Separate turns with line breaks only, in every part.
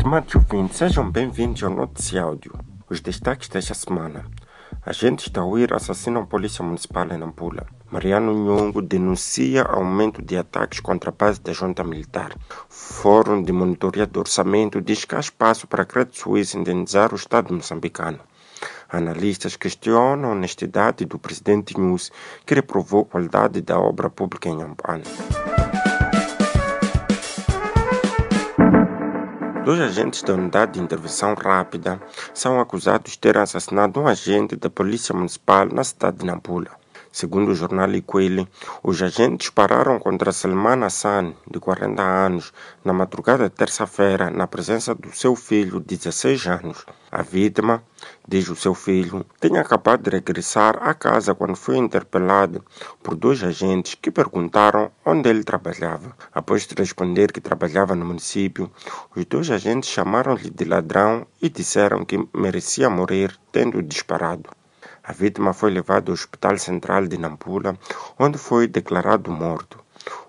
Estimados ouvintes, sejam bem-vindos ao Notícia Áudio. Os destaques desta semana. Agentes da UIR assassinam Polícia Municipal em Nampula. Mariano Nhongo denuncia aumento de ataques contra a base da junta militar. Fórum de Monitoria do Orçamento diz que há espaço para a Credit Suisse indenizar o Estado moçambicano. Analistas questionam a honestidade do presidente News, que reprovou a qualidade da obra pública em Ampane. Dois agentes da Unidade de Intervenção Rápida são acusados de terem assassinado um agente da Polícia Municipal na cidade de Nampula. Segundo o jornal Iquele, os agentes pararam contra Salman Hassan, de 40 anos, na madrugada de terça-feira, na presença do seu filho, de 16 anos. A vítima, diz o seu filho, tinha acabado de regressar à casa quando foi interpelado por dois agentes que perguntaram onde ele trabalhava. Após responder que trabalhava no município, os dois agentes chamaram-lhe de ladrão e disseram que merecia morrer tendo disparado. A vítima foi levada ao Hospital Central de Nampula, onde foi declarado morto.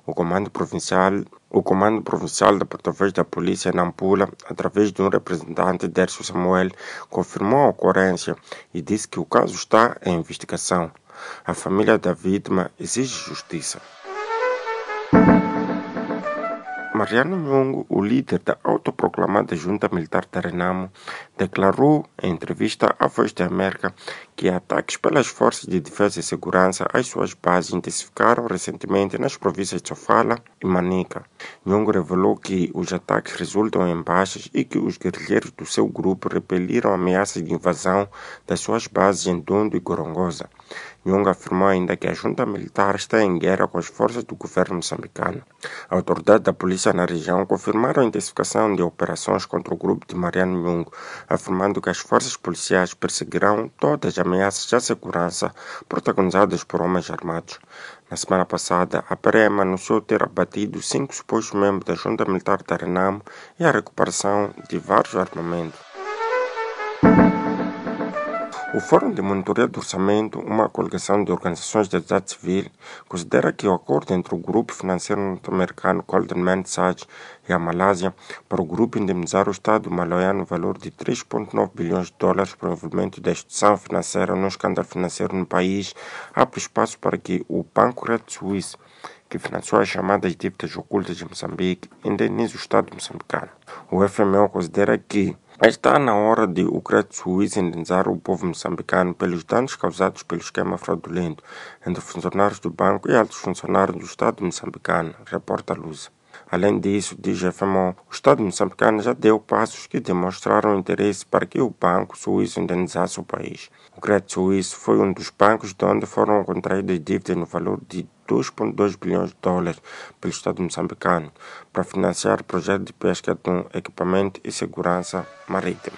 O Comando Provincial, o Comando Provincial da da Polícia Nampula, através de um representante, Dércio Samuel, confirmou a ocorrência e disse que o caso está em investigação. A família da vítima exige justiça. Mariano Nhongo, o líder da autoproclamada junta militar da Renamo, declarou em entrevista à Voz da América que ataques pelas forças de defesa e segurança às suas bases intensificaram recentemente nas províncias de Sofala e Manica. Nhongo revelou que os ataques resultam em baixas e que os guerrilheiros do seu grupo repeliram ameaças de invasão das suas bases em Dondo e Gorongosa. Nhongo afirmou ainda que a junta militar está em guerra com as forças do governo moçambicano. A autoridade da polícia na região confirmaram a intensificação de operações contra o grupo de Mariano Nhongo, afirmando que as forças policiais perseguirão todas as ameaças à segurança protagonizadas por homens armados. Na semana passada, a PREM anunciou ter abatido cinco supostos membros da junta militar da Renamo e a recuperação de vários armamentos. O Fórum de Monitoria do Orçamento, uma coligação de organizações da sociedade civil, considera que o acordo entre o grupo financeiro norte-americano Goldman Man Sachs e a Malásia para o grupo indemnizar o Estado maloiano no valor de 3,9 bilhões de dólares por envolvimento da instituição financeira no escândalo financeiro no país abre espaço para que o Banco Red Suisse que financiou as chamadas dívidas ocultas de Moçambique, indenize o Estado moçambicano. O FMO considera que Está na hora de o Credit Suisse indenizar o povo moçambicano pelos danos causados pelo esquema fraudulento entre funcionários do banco e altos funcionários do Estado moçambicano, reporta Lusa. Além disso, diz FMO, o Estado moçambicano já deu passos que demonstraram interesse para que o banco suíço indenizasse o país. O Credit Suisse foi um dos bancos de onde foram contraídas dívidas no valor de 2,2 bilhões de dólares pelo Estado moçambicano para financiar projetos de pesca de equipamento e segurança marítima.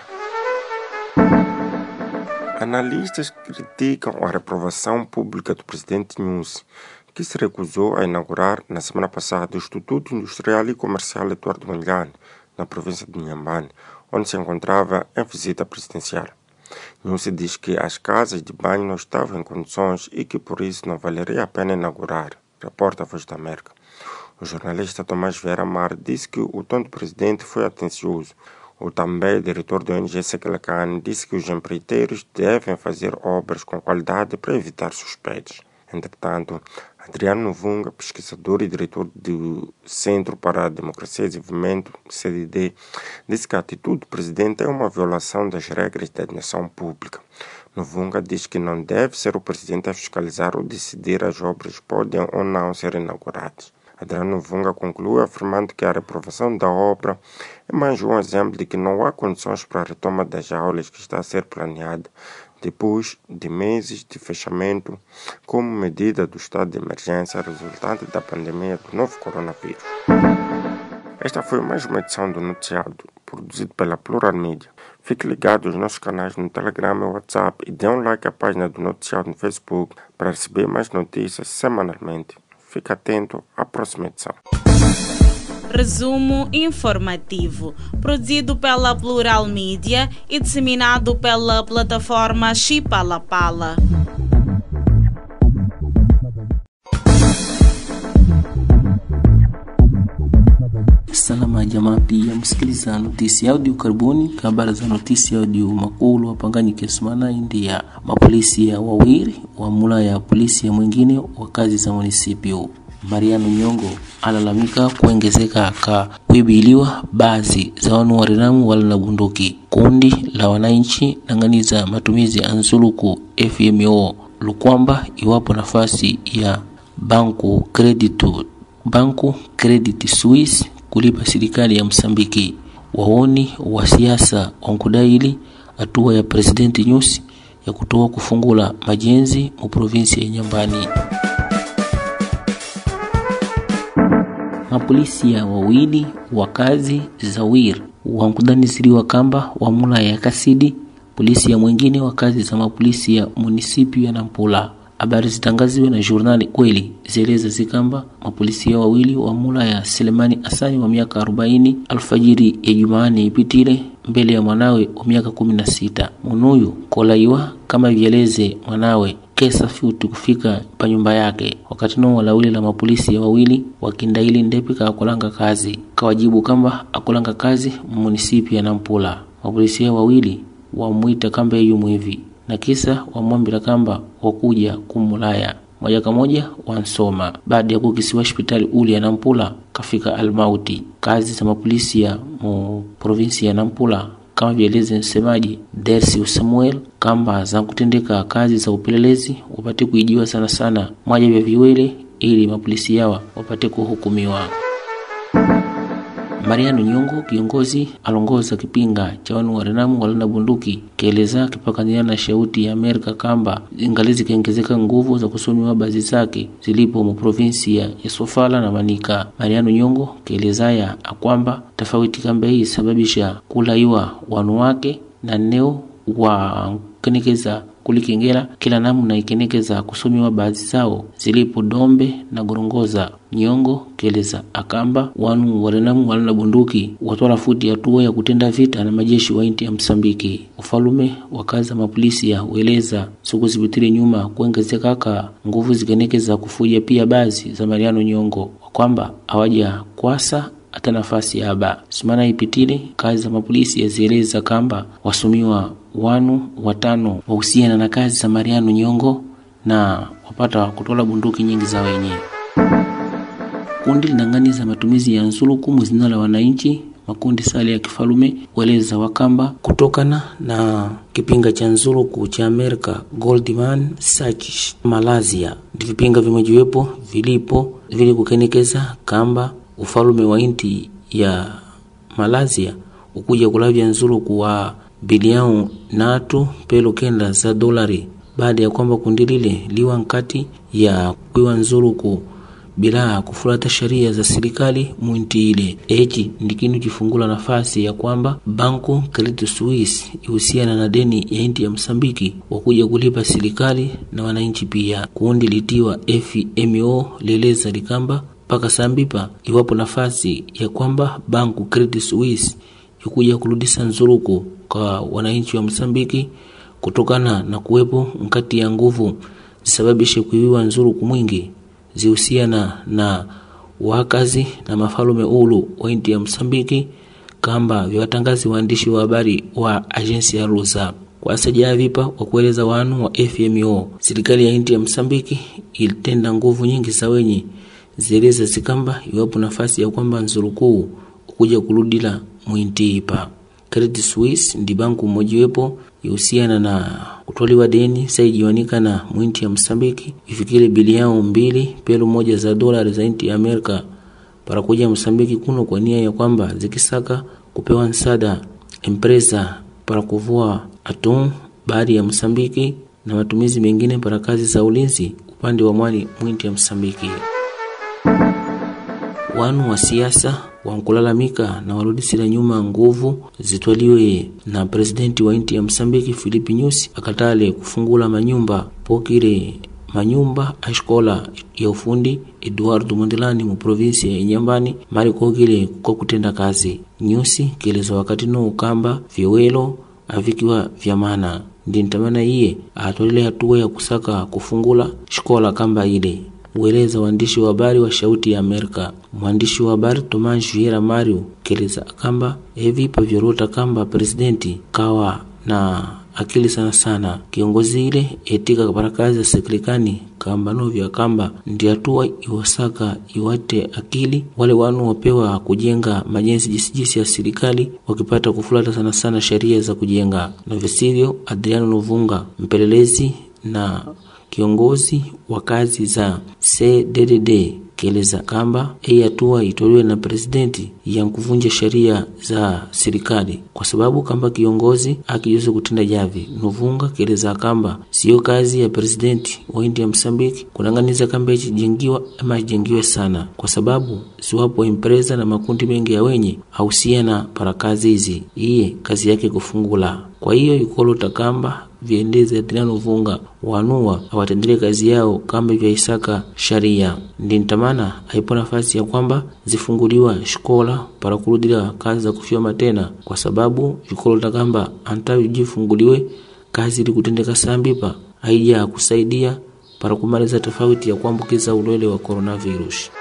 Analistas criticam a reprovação pública do presidente Nunes, que se recusou a inaugurar na semana passada o Instituto Industrial e Comercial Eduardo Mondlane, na província de Inhambane, onde se encontrava em visita presidencial. Se diz que as casas de banho não estavam em condições e que por isso não valeria a pena inaugurar, reporta a Voz da América. O jornalista Tomás Vera Mar disse que o tom do presidente foi atencioso. O também diretor do ONG Sekelakan disse que os empreiteiros devem fazer obras com qualidade para evitar suspeitos. Entretanto, Adriano Novunga, pesquisador e diretor do Centro para a Democracia e Desenvolvimento, CDD, disse que a atitude do presidente é uma violação das regras da administração pública. Novunga diz que não deve ser o presidente a fiscalizar ou decidir as obras podem ou não ser inauguradas. Adriano Novunga conclui afirmando que a reprovação da obra é mais um exemplo de que não há condições para a retoma das aulas que está a ser planeada depois de meses de fechamento como medida do estado de emergência resultante da pandemia do novo coronavírus. Esta foi mais uma edição do Noticiado, produzido pela Plural Media. Fique ligado aos nossos canais no Telegram e WhatsApp e dê um like à página do Noticiado no Facebook para receber mais notícias semanalmente. Fique atento à próxima edição.
Resumo informativo, produzido pela Plural Mídia e disseminado pela plataforma Chipalapala.
Salama jamaa, pia msikiliza notisi audio karibuni habari za notisi audio makulu wapanganyike sumana india. Mapolisi ya wawili wa mula ya polisi ya mwingine wa kazi za munisipio Mariano Nyongo alalamika kuongezeka ka kuibiliwa basi za wanu warinamu wala na bunduki. Kundi la wananchi nanganiza matumizi ya nzuluku FMO lukwamba iwapo nafasi ya banku credit banku credit Suisse kulipa serikali ya Msambiki. Waoni wa siasa wankudaili hatua ya presidenti Nyusi ya kutoa kufungula majenzi mu provinsi ya Nyambani. Mapolisi ya wawili wa kazi za wir wankudaniziriwa kamba wa mula ya kasidi polisi ya wa kazi za mapolisi ya munisipi ya Nampula. Habari zitangaziwe na jurnali Kweli. Zieleza zikamba mapolisia wawili wa mula ya Selemani Asani wa miaka 40 alfajiri ya Jumaani ipitile mbele ya mwanawe wa miaka 16 munuyu kolaiwa kama vyeleze mwanawe kesa futu kufika pa nyumba yake. Wakati nao walawili la mapolisi wawili wakindaili ndepi kaakulanga kazi. Kawajibu kamba akulanga kazi munisipi ya Nampula. ya wawili wamwita kamba eyu mwivi na kisa wamwambila kamba wakuja kumulaya. Moja kwa moja wansoma. Baada ya kukisiwa hospitali uli ya Nampula kafika almauti. Kazi za mapolisi ya mu provinsi ya Nampula kama msemaji Dersius Samuel kamba za kutendeka kazi za upelelezi wapate kuijiwa sana sana mwaja vya viwele ili mapolisi yawa wapate kuhukumiwa. Mariano Nyongo kiongozi alongoza kipinga cha wanu warenamu walina bunduki kieleza kipakanyana na shauti ya Amerika kamba zingali zikiongezeka nguvu za kusomiwa bazi zake zilipo mu provinsi ya Sofala na Manika. Mariano Nyongo kielezaya akwamba tofauti kamba hii sababisha kulaiwa wanu wake na neo wa kenekeza kulikengela kila namna ikenekeza kusomiwa baadhi zao zilipo dombe na gorongoza nyongo keleza akamba wanu warenamu walina bunduki watwala futi hatua ya kutenda vita na majeshi wa inti ya Msambiki. Ufalume wa kazi za mapolisi ya weleza siku zipitile nyuma kuongezekaka nguvu zikeneke za kufuja pia baadhi za Mariano Nyongo kwamba hawaja kwasa hata nafasi ya ba sumana ipitile kazi za mapolisi yazieleza kamba wasumiwa wanu watano wahusiana na kazi za Mariano Nyongo na wapata kutola bunduki nyingi za wenye kundi linang'aniza matumizi ya nzulukumu zina la wananchi makundi sale ya kifalume weleza wakamba kutokana na kipinga cha nzuluku cha Amerika Goldman Sachs Malaysia. Ndi vipinga vimejiwepo vilipo vili kukenekeza kamba ufalume wa inti ya Malaysia ukuja kulavya nzuluku wa bilioni natu pelo kenda za dolari baada ya kwamba kundi lile liwa nkati ya kwiwa nzuluku bila kufuata sheria za serikali mwinti ile. Echi ndikinu chifungula nafasi ya kwamba banko Credit Suisse ihusiana na deni ya inti ya Msambiki wakuja kulipa serikali na wananchi pia. Kundi litiwa FMO leleza likamba mpaka sambipa iwapo nafasi ya kwamba banku Credit Suisse ikuja kurudisha nzuruku kwa wananchi wa Msambiki kutokana na kuwepo mkati ya nguvu zisababishe kuiwiwa nzuruku mwingi zihusiana na wakazi na mafalume ulu wa inti ya Msambiki kamba vyawatangazi waandishi wa habari wa agensi ya rusa kwa sajia vipa wa kueleza wanu wa FMO. Serikali ya inti ya Msambiki ilitenda nguvu nyingi za wenye zieleza zikamba iwapo nafasi ya kwamba nzulukuu ukuja kurudila mwinti ipa Credit Suisse ndi banku mmojiwepo ihusiana na kutwaliwa deni saijiwanika na mwinti ya Msambiki ifikile bilioni mbili pelu moja za dolari za inti ya Amerika para kuja Msambiki kuno kwa nia ya kwamba zikisaka kupewa nsada empresa para kuvua atom bahari ya Msambiki na matumizi mengine para kazi za ulinzi upande wa mwani mwinti ya Msambiki. Wanu wa siasa wankulalamika na warudisira nyuma nguvu zitwaliwe na presidenti wa inti ya Msambiki Filipi Nyusi akatale kufungula manyumba pokire manyumba a escola ya ufundi Eduardo Mondlane mu provinsi ya Inyambani mali kokile kwa kutenda kazi. Nyusi kieleza wakati no ukamba vyewelo avikiwa vya maana ndi ntamana iye atolile hatua ya kusaka kufungula shikola kamba ile ueleza waandishi wa habari wa Shauti ya Amerika. Mwandishi wa habari Tomas Vieira Mario keleza kamba hivi pavyorota kamba presidenti kawa na akili sana sana kiongozi ile etika kapara kazi ya sekrikani kamba novya kamba ndi hatua iwasaka iwate akili wale wanu wapewa kujenga majenzi jisijisi ya serikali wakipata kufulata sana sana sheria za kujenga na visivyo. Adriano Novunga mpelelezi na kiongozi wa kazi za CDDD keleza kamba hii hatua itolewe na presidenti ya kuvunja sheria za serikali kwa sababu kamba kiongozi akijuza kutenda javi. Novunga kieleza kamba siyo kazi ya presidenti wa India Msambiki kulanganiza kamba ichijengiwa ama ijengiwe sana, kwa sababu siwapo impreza na makundi mengi ya wenye hausiana para kazi hizi, iye kazi yake kufungula. Kwa hiyo yukolo takamba viendeze Adriano Vunga wanua awatendele kazi yao kamba vya isaka sharia ndi ntamana haipo nafasi ya kwamba zifunguliwa shikola para kurudila kazi za kufyoma tena, kwa sababu vikolo takamba antavi jifunguliwe kazi ili kutendeka sambipa haija kusaidia para kumaliza tofauti ya kuambukiza ulwele wa coronavirus.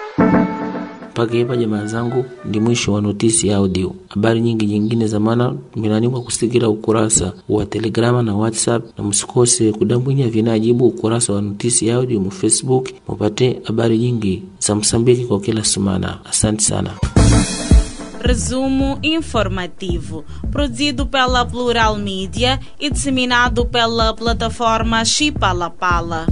Mpaka hapa jamaa zangu, ndi mwisho wa notisi ya audio. Habari nyingi nyingine za maana milanikwa kusikira ukurasa wa Telegrama na WhatsApp, na msikose kudambwinya vinajibu ukurasa wa notisi ya audio mu Facebook, mupate habari nyingi za Msambiki kwa kila sumana. Asante sana.
Resumo informativo, produzido pela Plural Mídia e disseminado pela plataforma Chipalapala.